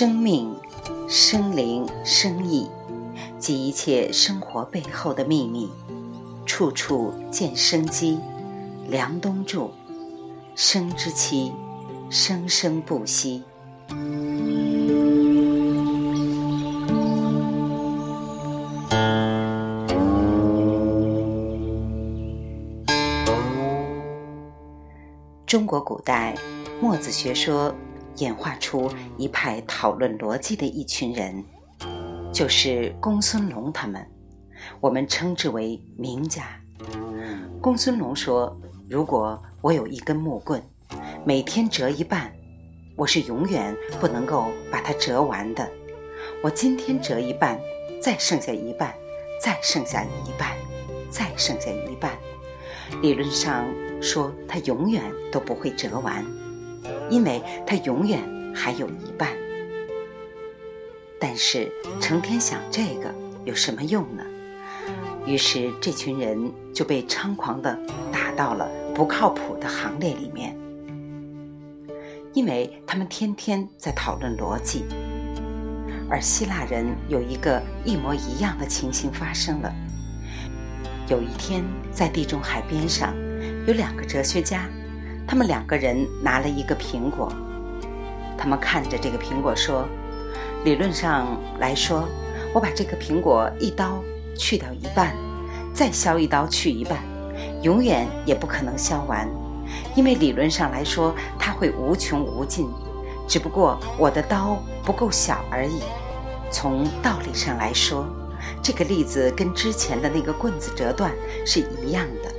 生命、生灵、生意及一切生活背后的秘密，处处见生机。梁冬著，生之期，生生不息。中国古代墨子学说演化出一派讨论逻辑的一群人，就是公孙龙他们，我们称之为名家。公孙龙说：“如果我有一根木棍，每天折一半，我是永远不能够把它折完的。我今天折一半，再剩下一半，再剩下一半，再剩下一半。理论上。”说它永远都不会折完，因为他永远还有一半。但是成天想这个有什么用呢？于是这群人就被猖狂的打到了不靠谱的行列里面，因为他们天天在讨论逻辑。而希腊人有一个一模一样的情形发生了。有一天，在地中海边上。有两个哲学家，他们两个人拿了一个苹果，他们看着这个苹果说：“理论上来说，我把这个苹果一刀去掉一半，再削一刀去一半，永远也不可能削完，因为理论上来说它会无穷无尽，只不过我的刀不够小而已。从道理上来说，这个例子跟之前的那个棍子折断是一样的。”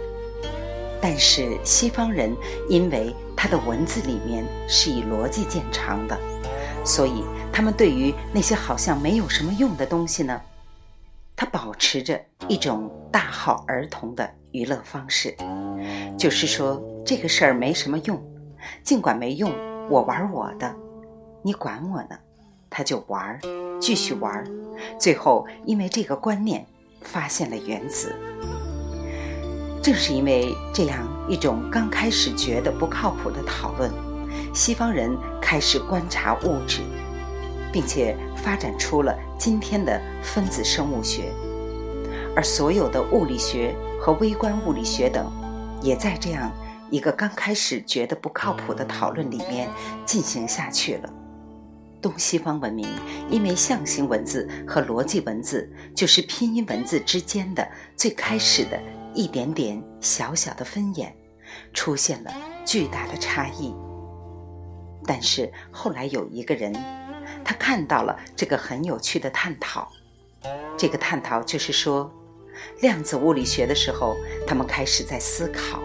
但是西方人因为他的文字里面是以逻辑见长的，所以他们对于那些好像没有什么用的东西呢，他保持着一种大好儿童的娱乐方式，就是说这个事儿没什么用，尽管没用，我玩我的，你管我呢？他就玩，继续玩，最后因为这个观念发现了原子。正是因为这样一种刚开始觉得不靠谱的讨论，西方人开始观察物质，并且发展出了今天的分子生物学，而所有的物理学和微观物理学等，也在这样一个刚开始觉得不靠谱的讨论里面进行下去了。东西方文明因为象形文字和逻辑文字就是拼音文字之间的最开始的。一点点小小的分眼，出现了巨大的差异。但是后来有一个人，他看到了这个很有趣的探讨。这个探讨就是说，量子物理学的时候，他们开始在思考，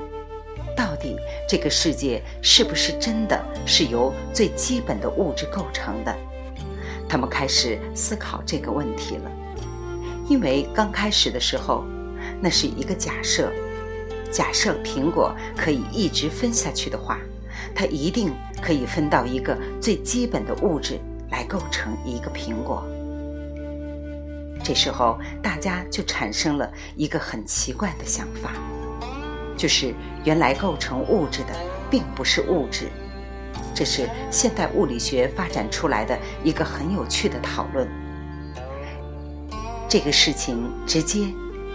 到底这个世界是不是真的是由最基本的物质构成的？他们开始思考这个问题了，因为刚开始的时候。那是一个假设，假设苹果可以一直分下去的话，它一定可以分到一个最基本的物质来构成一个苹果。这时候，大家就产生了一个很奇怪的想法，就是原来构成物质的并不是物质。这是现代物理学发展出来的一个很有趣的讨论。这个事情直接。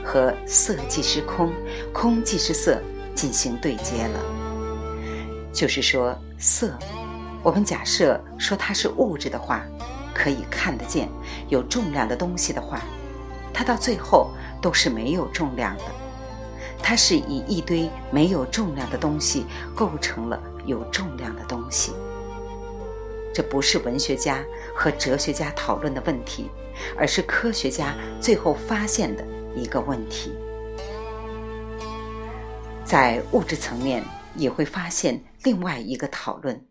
和色即是空，空即是色进行对接了。就是说，色，我们假设说它是物质的话，可以看得见有重量的东西的话，它到最后都是没有重量的。它是以一堆没有重量的东西构成了有重量的东西。这不是文学家和哲学家讨论的问题，而是科学家最后发现的。一个问题，在物质层面也会发现另外一个讨论。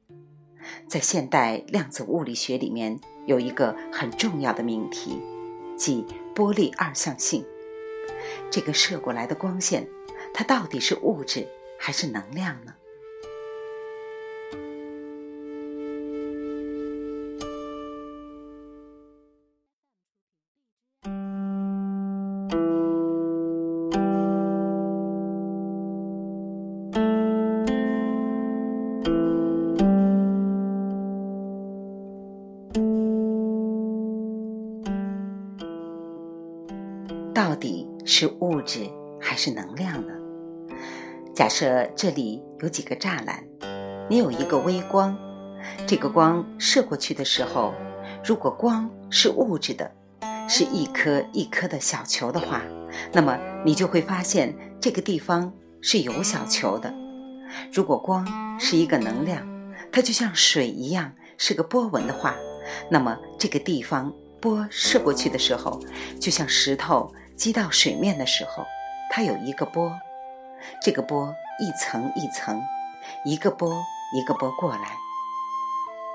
在现代量子物理学里面，有一个很重要的命题，即波粒二象性。这个射过来的光线，它到底是物质还是能量呢？到底是物质还是能量呢？假设这里有几个栅栏，你有一个微光，这个光射过去的时候，如果光是物质的，是一颗一颗的小球的话，那么你就会发现这个地方是有小球的。如果光是一个能量，它就像水一样是个波纹的话，那么这个地方波射过去的时候，就像石头击到水面的时候，它有一个波。这个波一层一层，一个波一个波过来，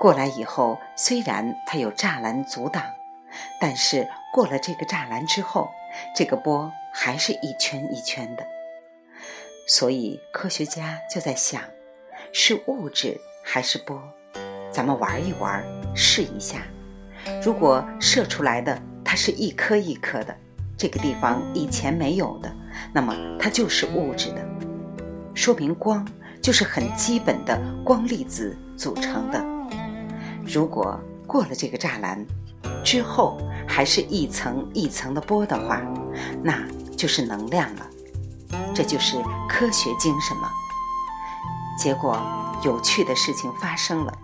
过来以后，虽然它有栅栏阻挡，但是过了这个栅栏之后，这个波还是一圈一圈的。所以科学家就在想，是物质还是波？咱们玩一玩，试一下。如果射出来的它是一颗一颗的，这个地方以前没有的。那么它就是物质的，说明光就是很基本的光粒子组成的。如果过了这个栅栏之后，还是一层一层的波的话，那就是能量了。这就是科学精神嘛。结果有趣的事情发生了，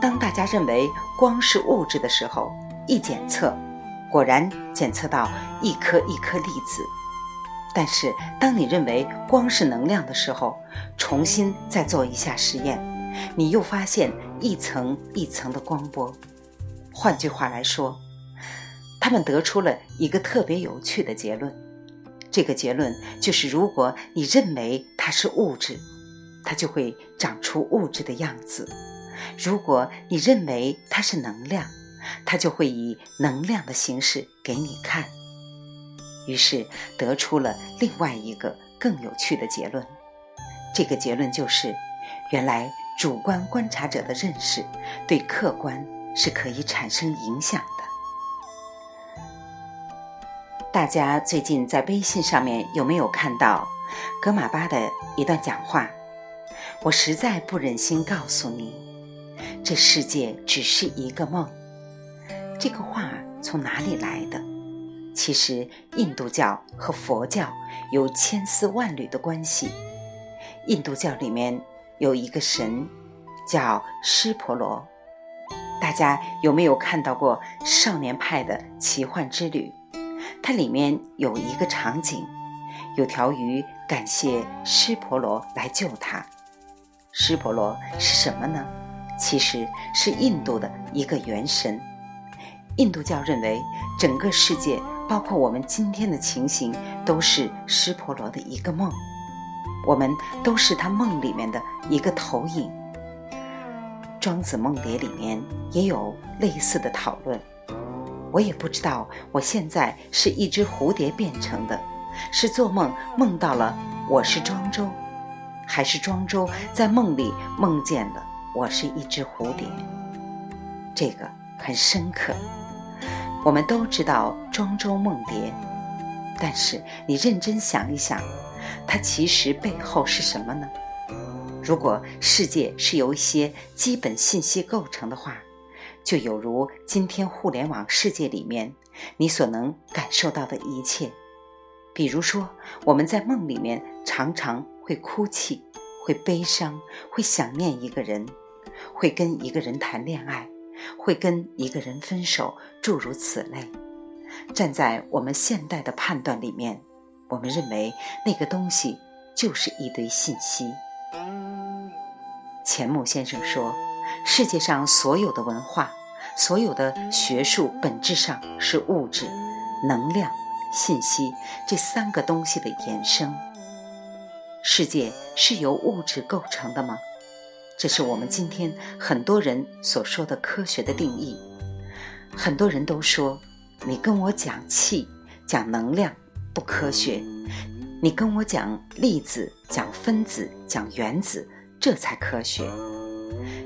当大家认为光是物质的时候，一检测，果然检测到一颗一颗粒子。但是，当你认为光是能量的时候，重新再做一下实验，你又发现一层一层的光波。换句话来说，他们得出了一个特别有趣的结论。这个结论就是：如果你认为它是物质，它就会长出物质的样子；如果你认为它是能量，它就会以能量的形式给你看。于是得出了另外一个更有趣的结论，这个结论就是，原来主观观察者的认识对客观是可以产生影响的。大家最近在微信上面有没有看到格马巴的一段讲话？我实在不忍心告诉你，这世界只是一个梦。这个话从哪里来的？其实，印度教和佛教有千丝万缕的关系。印度教里面有一个神，叫湿婆罗。大家有没有看到过《少年派的奇幻之旅》？它里面有一个场景，有条鱼感谢湿婆罗来救它。湿婆罗是什么呢？其实是印度的一个元神。印度教认为整个世界。包括我们今天的情形，都是湿婆罗的一个梦，我们都是他梦里面的一个投影。庄子梦蝶里面也有类似的讨论。我也不知道我现在是一只蝴蝶变成的，是做梦梦到了我是庄周，还是庄周在梦里梦见了我是一只蝴蝶？这个很深刻。我们都知道庄周梦蝶，但是你认真想一想，它其实背后是什么呢？如果世界是由一些基本信息构成的话，就有如今天互联网世界里面你所能感受到的一切。比如说，我们在梦里面常常会哭泣，会悲伤，会想念一个人，会跟一个人谈恋爱。会跟一个人分手，诸如此类。站在我们现代的判断里面，我们认为那个东西就是一堆信息。钱穆先生说，世界上所有的文化、所有的学术，本质上是物质、能量、信息这三个东西的衍生。世界是由物质构成的吗？这是我们今天很多人所说的科学的定义。很多人都说，你跟我讲气、讲能量不科学；你跟我讲粒子、讲分子、讲原子，这才科学。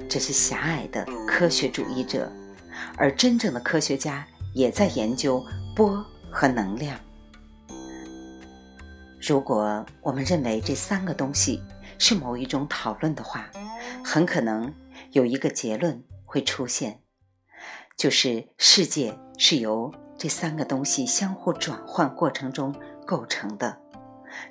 这是狭隘的科学主义者，而真正的科学家也在研究波和能量。如果我们认为这三个东西是某一种讨论的话，很可能有一个结论会出现，就是世界是由这三个东西相互转换过程中构成的。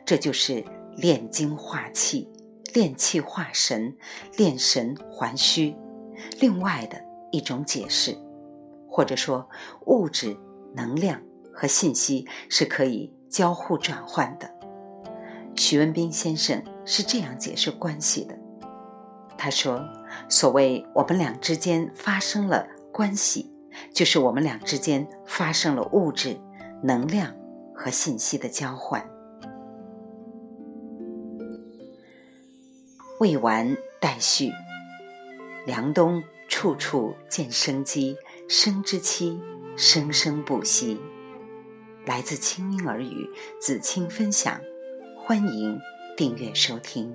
这就是炼精化气、炼气化神、炼神还虚，另外的一种解释，或者说物质、能量和信息是可以交互转换的。徐文斌先生是这样解释关系的。他说：“所谓我们俩之间发生了关系，就是我们俩之间发生了物质、能量和信息的交换。”未完待续。凉冬处处见生机，生之期生生不息。来自清音耳语子清分享，欢迎订阅收听。